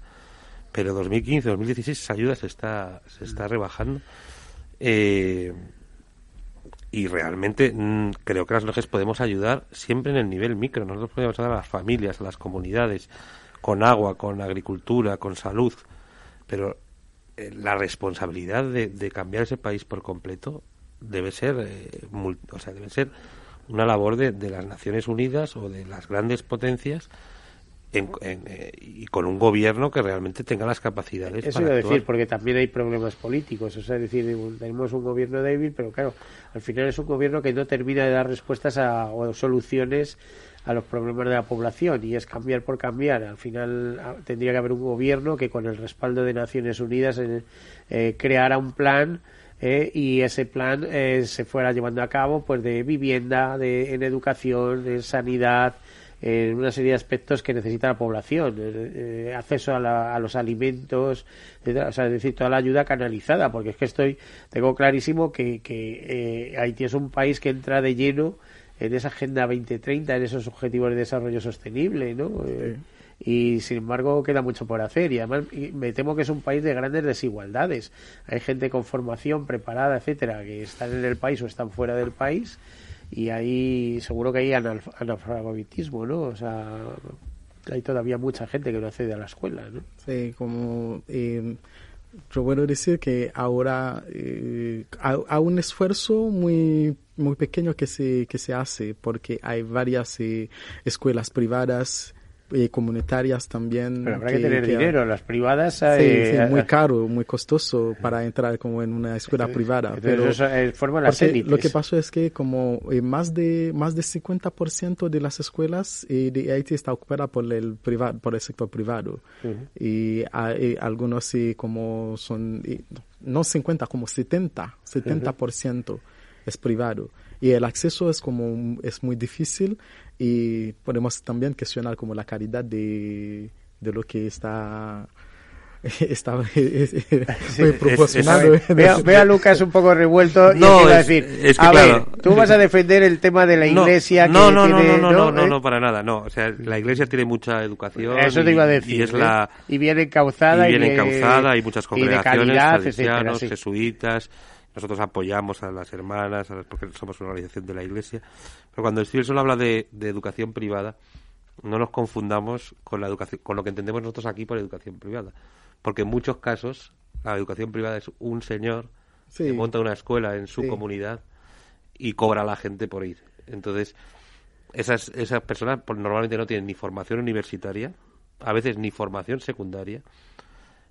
Pero 2015 2016 esa ayuda se está se está rebajando eh, y realmente mm, creo que las ONGs podemos ayudar siempre en el nivel micro. Nosotros podemos ayudar a las familias a las comunidades con agua, con agricultura, con salud, pero eh, la responsabilidad de, cambiar ese país por completo debe ser, eh, o sea, debe ser una labor de, las Naciones Unidas o de las grandes potencias eh, y con un gobierno que realmente tenga las capacidades. Eso iba a decir, porque también hay problemas políticos. O sea, es decir, tenemos un gobierno débil, pero claro, al final es un gobierno que no termina de dar respuestas a, o soluciones a los problemas de la población y es cambiar por cambiar. Al final ah, tendría que haber un gobierno que con el respaldo de Naciones Unidas eh, eh creara un plan eh, y ese plan eh, se fuera llevando a cabo pues de vivienda, de, en educación, en sanidad, en una serie de aspectos que necesita la población, acceso a, a, los alimentos, o sea, es decir, toda la ayuda canalizada, porque es que estoy, tengo clarísimo que, que Haití es un país que entra de lleno en esa Agenda 2030, en esos objetivos de desarrollo sostenible, ¿no? Eh, y sin embargo queda mucho por hacer y además me temo que es un país de grandes desigualdades. Hay gente con formación preparada, etcétera, que están en el país o están fuera del país y ahí seguro que hay analfabetismo, ¿no? O sea, hay todavía mucha gente que no accede a la escuela, ¿no? Sí, como eh, yo puedo decir que ahora eh, hay, un esfuerzo muy muy pequeño que se que se hace porque hay varias eh, escuelas privadas eh, comunitarias también. Pero habrá que, tener dinero, las privadas. Sí, eh, muy caro, muy costoso para entrar como en una escuela privada. pero eso forma las élites. Lo que pasó es que como eh, más de más de 50% de las escuelas de Haití está ocupada por el privado, por el sector privado. Y hay algunos sí como son no 50 como 70, 70% es privado y el acceso es como es muy difícil y podemos también cuestionar como la calidad de, de lo que está estaba proporcionando. Veo, a Lucas un poco revuelto no, decir, es que, a claro, ver, tú vas a defender el tema de la iglesia no, que no, no, tiene, no, no, no, no, ¿eh? no, para nada, no, o sea, la iglesia tiene mucha educación. Eso te iba a decir. Y, es ¿eh? la, y bien encauzada. Y bien encauzada, y, y muchas congregaciones, y de calidad, etcétera, sí. jesuitas, nosotros apoyamos a las hermanas, porque somos una organización de la Iglesia. Pero cuando Stevenson habla de, educación privada, no nos confundamos con la educación, con lo que entendemos nosotros aquí por educación privada, porque en muchos casos la educación privada es un señor que monta una escuela en su comunidad y cobra a la gente por ir. Entonces, esas, esas personas pues, normalmente no tienen ni formación universitaria, a veces ni formación secundaria,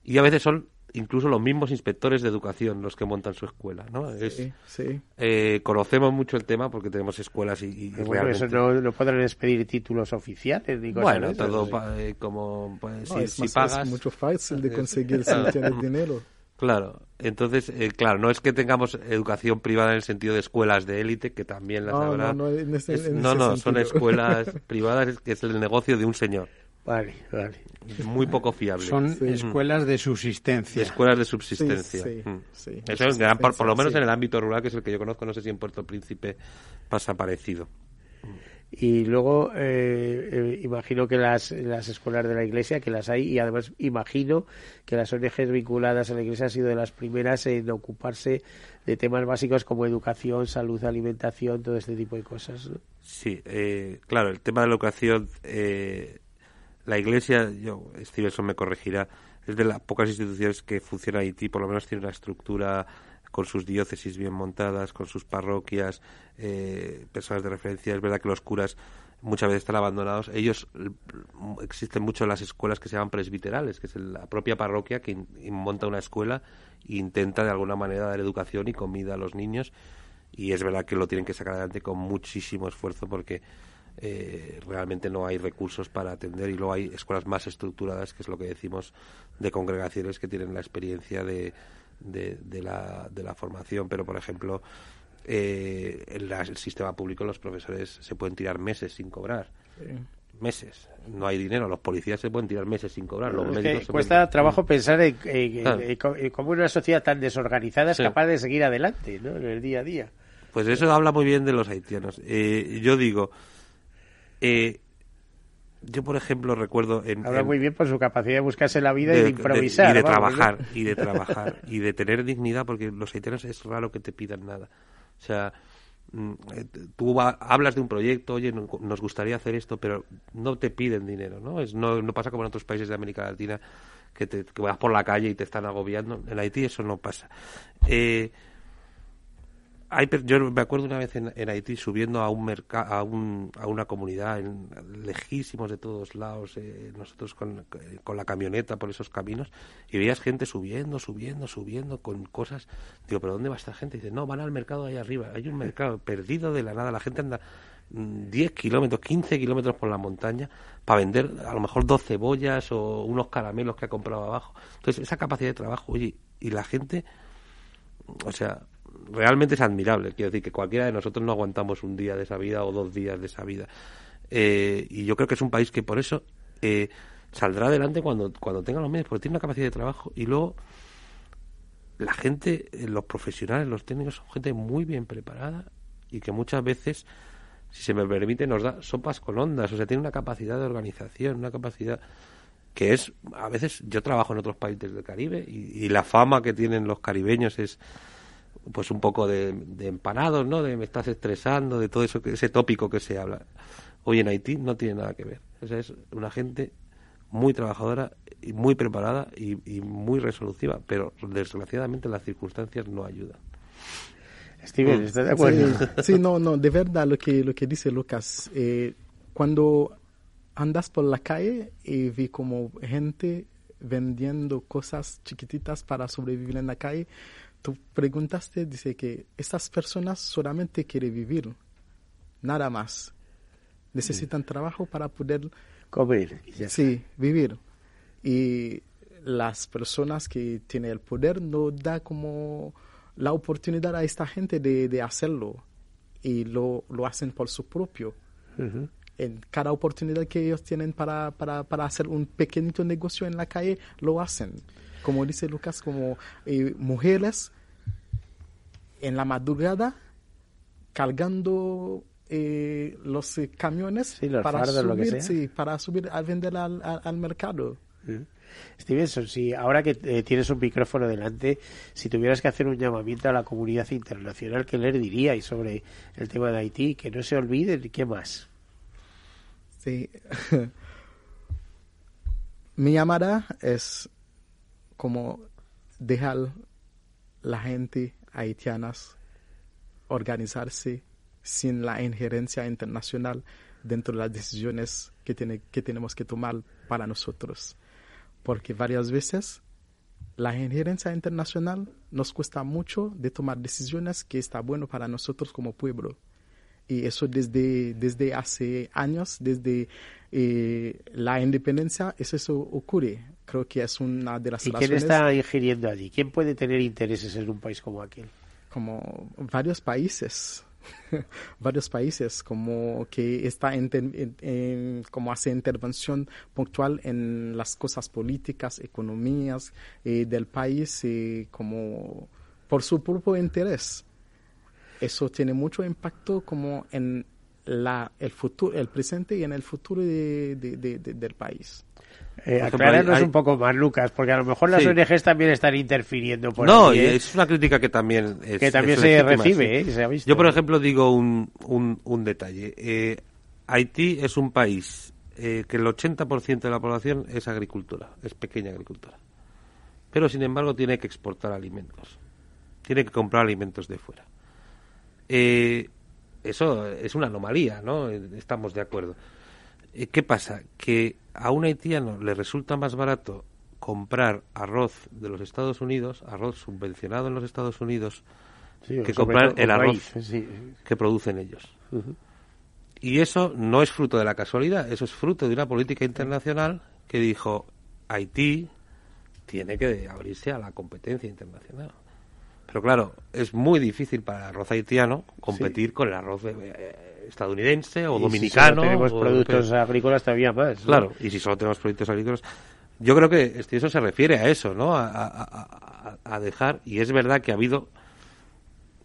y a veces son incluso los mismos inspectores de educación los que montan su escuela, ¿no? Sí, sí. Eh, conocemos mucho el tema porque tenemos escuelas y, bueno, eso no, no, podrán expedir títulos oficiales ni cosas Bueno, todo eh, como pues, si, es pagas... Es mucho fácil de conseguir si tienes dinero. Claro, entonces, eh, claro, no es que tengamos educación privada en el sentido de escuelas de élite, que también las habrá. No, no, no, no son escuelas privadas, que es el negocio de un señor. Vale, vale. Muy poco fiable. Son escuelas de subsistencia. Escuelas de subsistencia. Sí, Eso es por, lo menos en el ámbito rural, que es el que yo conozco, no sé si en Puerto Príncipe pasa parecido. Y luego eh, eh, imagino que las, las escuelas de la iglesia, que las hay, y además imagino que las ONGs vinculadas a la iglesia han sido de las primeras en ocuparse de temas básicos como educación, salud, alimentación, todo este tipo de cosas. Sí, eh, claro, el tema de la educación la Iglesia, yo, Stevenson me corregirá, es de las pocas instituciones que funciona Haití, por lo menos tiene una estructura con sus diócesis bien montadas, con sus parroquias, eh, personas de referencia. Es verdad que los curas muchas veces están abandonados. Ellos existen mucho en las escuelas que se llaman presbiterales, que es la propia parroquia que monta una escuela e intenta de alguna manera dar educación y comida a los niños. Y es verdad que lo tienen que sacar adelante con muchísimo esfuerzo porque eh, realmente no hay recursos para atender y luego hay escuelas más estructuradas, que es lo que decimos de congregaciones que tienen la experiencia de, de, la, de la formación. Pero, por ejemplo, eh, en el sistema público los profesores se pueden tirar meses sin cobrar. Meses. No hay dinero. Los policías se pueden tirar meses sin cobrar. Los cuesta trabajo pensar en, cómo una sociedad tan desorganizada es capaz de seguir adelante ¿no? en el día a día. Pues eso habla muy bien de los haitianos. Eh, yo digo, eh, yo por ejemplo recuerdo en, habla muy bien por su capacidad de buscarse la vida y de improvisar y de trabajar y de trabajar y de tener dignidad porque los haitianos es raro que te pidan nada o sea, mm, eh, tú hablas de un proyecto, oye, nos gustaría hacer esto, pero no te piden dinero, ¿no? Es, no, no pasa como en otros países de América Latina que, te, que vas por la calle y te están agobiando. En Haití eso no pasa. Eh, yo me acuerdo una vez en, Haití subiendo a un mercado a, un, a una comunidad en, lejísimos de todos lados eh, nosotros con, la camioneta por esos caminos y veías gente subiendo subiendo subiendo con cosas. Digo pero dónde va esta gente y dice no van al mercado ahí arriba. Hay un mercado perdido de la nada. La gente anda 10 mm, kilómetros 15 kilómetros por la montaña para vender a lo mejor dos cebollas o unos caramelos que ha comprado abajo entonces esa capacidad de trabajo oye y la gente o sea realmente es admirable. Quiero decir que cualquiera de nosotros no aguantamos un día de esa vida o dos días de esa vida. Eh, y yo creo que es un país que por eso eh, saldrá adelante cuando, cuando tenga los medios, porque tiene una capacidad de trabajo y luego la gente, eh, los profesionales, los técnicos son gente muy bien preparada y que muchas veces, si se me permite, nos da sopas con ondas. O sea, tiene una capacidad de organización, una capacidad que es, a veces yo trabajo en otros países del Caribe y la fama que tienen los caribeños es pues un poco de, empanados, ¿no? De me estás estresando, de todo eso, ese tópico que se habla. Hoy en Haití no tiene nada que ver. es una gente muy trabajadora y muy preparada y, muy resolutiva, pero desgraciadamente las circunstancias no ayudan. Steven, ¿estás de acuerdo? Sí, no, no, de verdad lo que, lo que dice Lucas. Eh, cuando andas por la calle y vi como gente vendiendo cosas chiquititas para sobrevivir en la calle, tú preguntaste, dice que estas personas solamente quieren vivir, nada más. Necesitan trabajo para poder comer. Sí, vivir. Y las personas que tienen el poder no da como la oportunidad a esta gente de, hacerlo y lo, lo, hacen por su propio. En cada oportunidad que ellos tienen para, para, para hacer un pequeñito negocio en la calle, lo hacen como dice Lucas, como eh, mujeres en la madrugada cargando eh, los eh, camiones para, subir, para subir a vender al, al, mercado. Stevenson, si ahora que tienes un micrófono delante, si tuvieras que hacer un llamamiento a la comunidad internacional, ¿qué le diríais sobre el tema de Haití? Que no se olviden, ¿qué más? Sí. Mi llamada es como dejar la gente haitianas organizarse sin la injerencia internacional dentro de las decisiones que, tiene, que tenemos que tomar para nosotros. Porque varias veces la injerencia internacional nos cuesta mucho de tomar decisiones que está bueno para nosotros como pueblo. Y eso desde, desde hace años, desde eh, la independencia, eso, eso ocurre creo que es una de las ¿Y quién está ingiriendo allí? ¿Quién puede tener intereses en un país como aquel? Como varios países, varios países como que está en, como hace intervención puntual en las cosas políticas, economías eh, del país eh, como por su propio interés. Eso tiene mucho impacto como en la, el futuro, el presente y en el futuro de, del país. Eh, aclararnos un poco más, Lucas, porque a lo mejor las ONGs también están interfiriendo por No, ¿eh? es una crítica que también que también se recibe, ¿eh? Yo, por ejemplo, digo un, un, un detalle. Eh, Haití es un país que el 80% de la población es agricultura, es pequeña agricultura. Pero, sin embargo, tiene que exportar alimentos. tiene que comprar alimentos de fuera. Eh, eso es una anomalía, ¿no? Estamos de acuerdo. Eh, ¿Qué pasa? Que a un haitiano le resulta más barato comprar arroz de los Estados Unidos, arroz subvencionado en los Estados Unidos, que comprar el arroz que producen ellos. Y eso no es fruto de la casualidad, eso es fruto de una política internacional que dijo Haití tiene que abrirse a la competencia internacional. Pero claro, es muy difícil para el arroz haitiano competir con el arroz eh, estadounidense o dominicano. Si tenemos productos agrícolas todavía más. Claro, y si solo tenemos productos agrícolas. Yo creo que eso se refiere a eso, ¿no? a dejar, y es verdad que ha habido.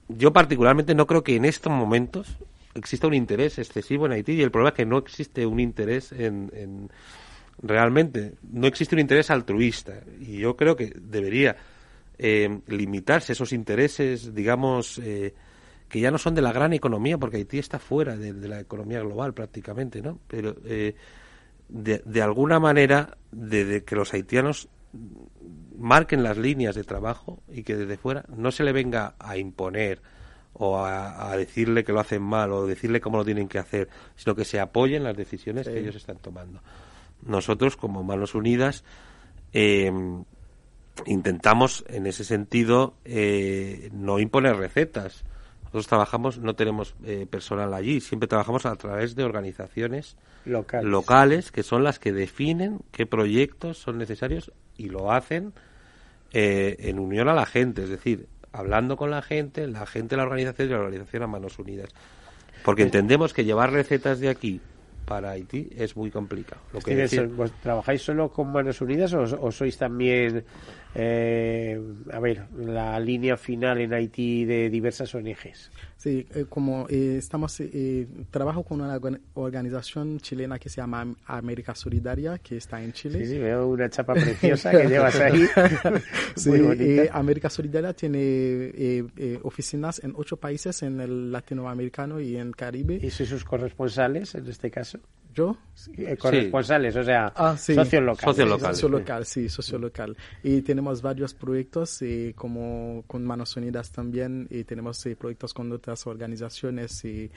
Yo particularmente no creo que en estos momentos exista un interés excesivo en Haití y el problema es que no existe un interés en, realmente no existe un interés altruista y yo creo que debería eh, limitarse esos intereses digamos eh, que ya no son de la gran economía porque Haití está fuera de, la economía global prácticamente no pero eh, de, de, alguna manera de, que los haitianos marquen las líneas de trabajo y que desde fuera no se le venga a imponer o a, decirle que lo hacen mal o decirle cómo lo tienen que hacer, sino que se apoyen las decisiones que ellos están tomando. Nosotros, como Manos Unidas, em, intentamos en ese sentido eh, no imponer recetas. Nosotros trabajamos, no tenemos eh, personal allí, siempre trabajamos a través de organizaciones locales. locales que son las que definen qué proyectos son necesarios y lo hacen eh, en unión a la gente. Es decir, hablando con la gente, la gente de la organización y la organización a manos unidas. Porque entendemos que llevar recetas de aquí para Haití es muy complicado. Lo que ¿Trabajáis solo con Manos Unidas o, sois también, eh, a ver, la línea final en Haití de diversas ONGs? Sí, eh, como eh, estamos, eh, trabajo con una organización chilena que se llama América Solidaria, que está en Chile. Sí, sí veo una chapa preciosa que llevas ahí. sí, América Solidaria tiene oficinas en ocho países, en el latinoamericano y en Caribe. ¿Y sus corresponsales en este caso? ¿Yo? corresponsales, o sea, ah, sí. socio local. Socio local. Socio local, sí, socio local. Y tenemos varios proyectos, como con Manos Unidas también, y tenemos proyectos con otras organizaciones y,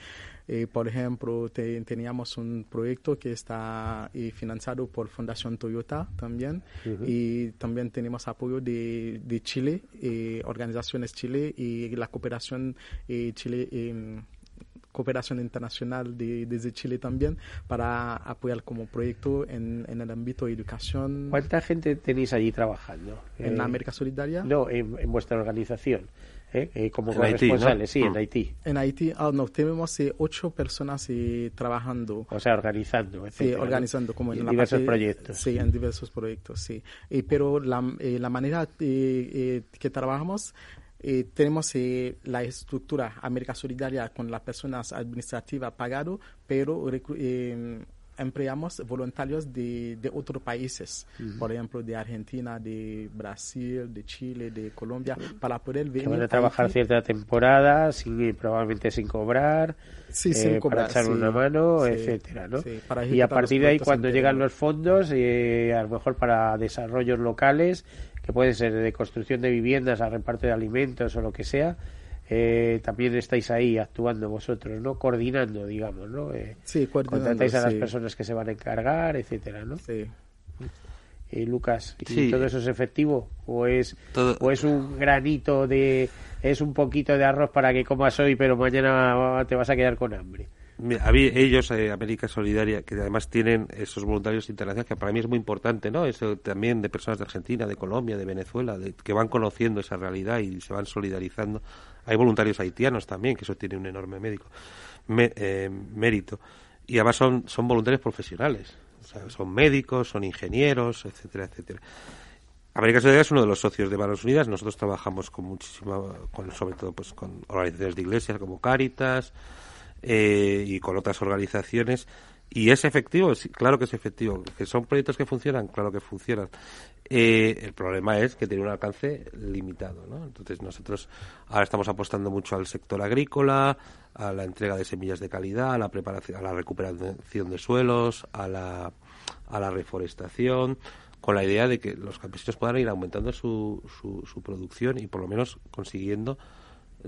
eh, por ejemplo, teníamos un proyecto que está eh, financiado por Fundación Toyota también y también tenemos apoyo de, de Chile, eh, organizaciones Chile y la cooperación Chile em, cooperación internacional de, desde Chile también para apoyar como proyecto en, en, el ámbito de educación. ¿Cuánta gente tenéis allí trabajando? ¿En América Solidaria? No, en vuestra organización. ¿eh? Eh, como corresponsales, sí, en mm. Haití. En Haití, ah, no, tenemos eh, ocho personas trabajando. O sea, organizando, Sí, organizando, como en, diversos proyectos. Sí, en diversos proyectos, sí. pero la, la manera que trabajamos tenemos la estructura América Solidaria con las personas administrativas pagado, pero empleamos voluntarios de, de otros países, por ejemplo, de Argentina, de Brasil, de Chile, de Colombia, para poder venir. van a trabajar cierta temporada, sin, probablemente sin cobrar, sí, sin eh, cobrar, para echar una mano, etcétera, ¿no? y a partir de ahí, cuando llegan los fondos, eh, a lo mejor para desarrollos locales, que puede ser de construcción de viviendas, a reparto de alimentos o lo que sea, eh, también estáis ahí actuando vosotros, ¿no? Coordinando, digamos, ¿no? Eh, sí, Contratáis a las personas que se van a encargar, etcétera, ¿no? Sí. Eh, Lucas, ¿y todo eso es efectivo? ¿O es, ¿O es un granito de... es un poquito de arroz para que comas hoy, pero mañana te vas a quedar con hambre? Ellos, eh, América Solidaria, que además tienen esos voluntarios internacionales, que para mí es muy importante, ¿no? Eso también de personas de Argentina, de Colombia, de Venezuela, que van conociendo esa realidad y se van solidarizando. Hay voluntarios haitianos también, que eso tiene un enorme médico, eh, mérito. Y además son, son voluntarios profesionales. O sea, son médicos, son ingenieros, etcétera, etcétera. América Solidaria es uno de los socios de Manos Unidas. Nosotros trabajamos con muchísima, con, sobre todo pues con organizaciones de iglesias como Cáritas, eh, y con otras organizaciones. ¿Y es efectivo? claro que es efectivo. ¿Que son proyectos que funcionan? Claro que funcionan. Eh, el problema es que tiene un alcance limitado. ¿no? Entonces nosotros ahora estamos apostando mucho al sector agrícola, a la entrega de semillas de calidad, a la, preparación, a la recuperación de suelos, a la, a la reforestación. con la idea de que los campesinos puedan ir aumentando su, su, su producción y por lo menos consiguiendo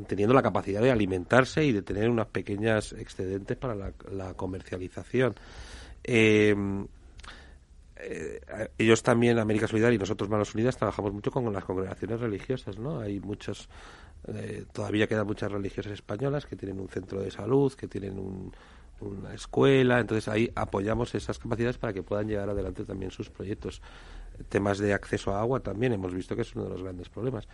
teniendo la capacidad de alimentarse y de tener unas pequeñas excedentes para la, comercialización. Eh, eh, ellos también, América Solidaria y nosotros, Manos Unidas, trabajamos mucho con las congregaciones religiosas, ¿no? Hay muchos, eh, todavía quedan muchas religiosas españolas que tienen un centro de salud, que tienen una escuela, entonces ahí apoyamos esas capacidades para que puedan llevar adelante también sus proyectos. Temas de acceso a agua también hemos visto que es uno de los grandes problemas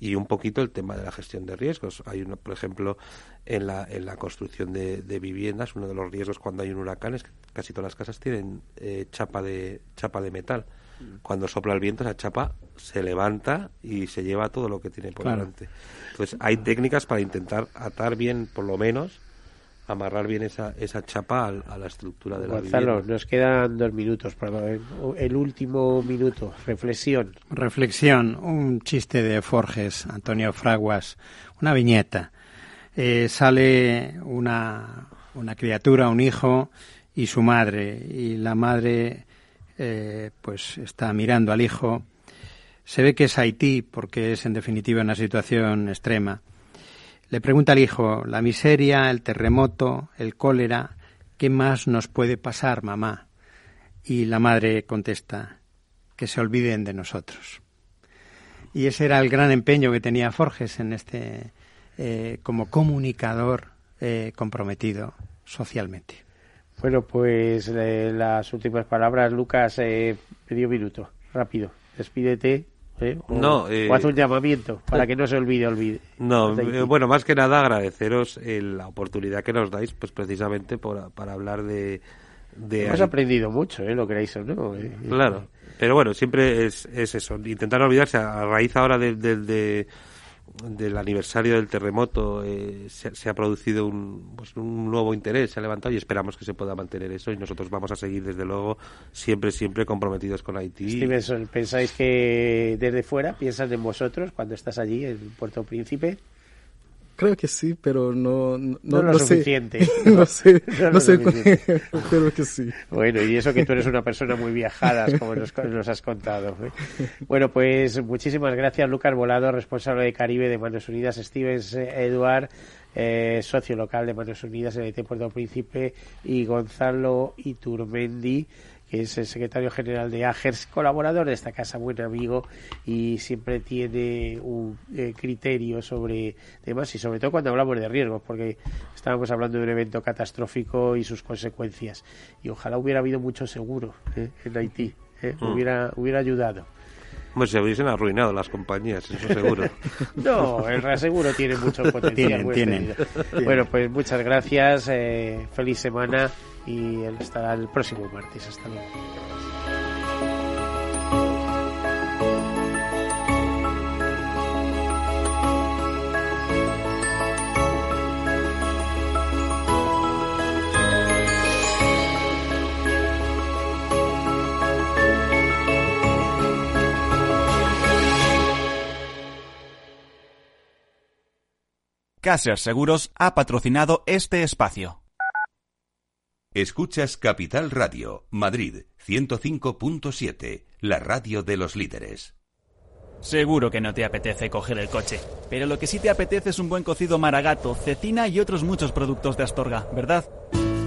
y un poquito el tema de la gestión de riesgos. Hay uno, por ejemplo, en la, en la construcción de, viviendas, uno de los riesgos cuando hay un huracán es que casi todas las casas tienen eh, chapa de chapa de metal. Mm. Cuando sopla el viento, esa chapa se levanta y se lleva todo lo que tiene por delante. Entonces, hay técnicas para intentar atar bien, por lo menos, amarrar bien esa, esa chapa a, la estructura de la Gonzalo, nos quedan dos minutos para el último minuto. Reflexión. Reflexión. Un chiste de Forges, Antonio Fraguas. Una viñeta. Eh, sale una, una criatura, un hijo y su madre. Y la madre eh, pues está mirando al hijo. Se ve que es Haití porque es en definitiva una situación extrema le pregunta al hijo, la miseria, el terremoto, el cólera, ¿qué más nos puede pasar, mamá? Y la madre contesta, que se olviden de nosotros. Y ese era el gran empeño que tenía Forges en este, eh, como comunicador eh, comprometido socialmente. Bueno, pues eh, las últimas palabras, Lucas, medio minuto, rápido, despídete ¿eh? O, no, o haz un llamamiento para que no se olvide, olvide. No, eh, bueno, más que nada agradeceros la oportunididad que nos dais, pues precisamente por, para hablar de... de Hemos aprendido mucho, ¿eh? Lo queréis o no. Eh, claro, pero bueno, siempre es, es eso, intentar olvidarse a raíz ahora de, de del aniversario del terremoto eh, se, ha producido un, pues, un nuevo interés, se ha levantado y esperamos que se pueda mantener eso y nosotros vamos a seguir desde luego siempre, siempre comprometidos con Haití. Stevenson, ¿pensáis que desde fuera piensan en vosotros cuando estás allí en Puerto Príncipe? Creo que sí, pero no, no, no, lo suficiente. no sé, no, sé, creo que sí. Bueno, y eso que tú eres una persona muy viajada, como nos, nos has contado. ¿eh? Bueno, pues muchísimas gracias, Lucas Volado, responsable de Caribe de Manos Unidas, Stevens Eduard, eh, socio local de Manos Unidas en el Puerto Príncipe, y Gonzalo Iturmendi, que es el secretario general de AGERS, colaborador de esta casa, buen amigo, y siempre tiene un eh, criterio sobre temas y sobre todo cuando hablamos de riesgos, porque estábamos hablando de un evento catastrófico y sus consecuencias. Y ojalá hubiera habido mucho seguro eh, en Haití, eh, mm. hubiera, hubiera ayudado. Pues se hubiesen arruinado las compañías, eso seguro. no, el reaseguro tiene mucho potencial. Bueno, pues muchas gracias, feliz semana y él estará el próximo martes. Hasta luego. Caser Seguros ha patrocinado este espacio. Escuchas Capital Radio, Madrid 105.7, la radio de los líderes. Seguro que no te apetece coger el coche, pero lo que sí te apetece es un buen cocido maragato, cecina y otros muchos productos de Astorga, ¿verdad?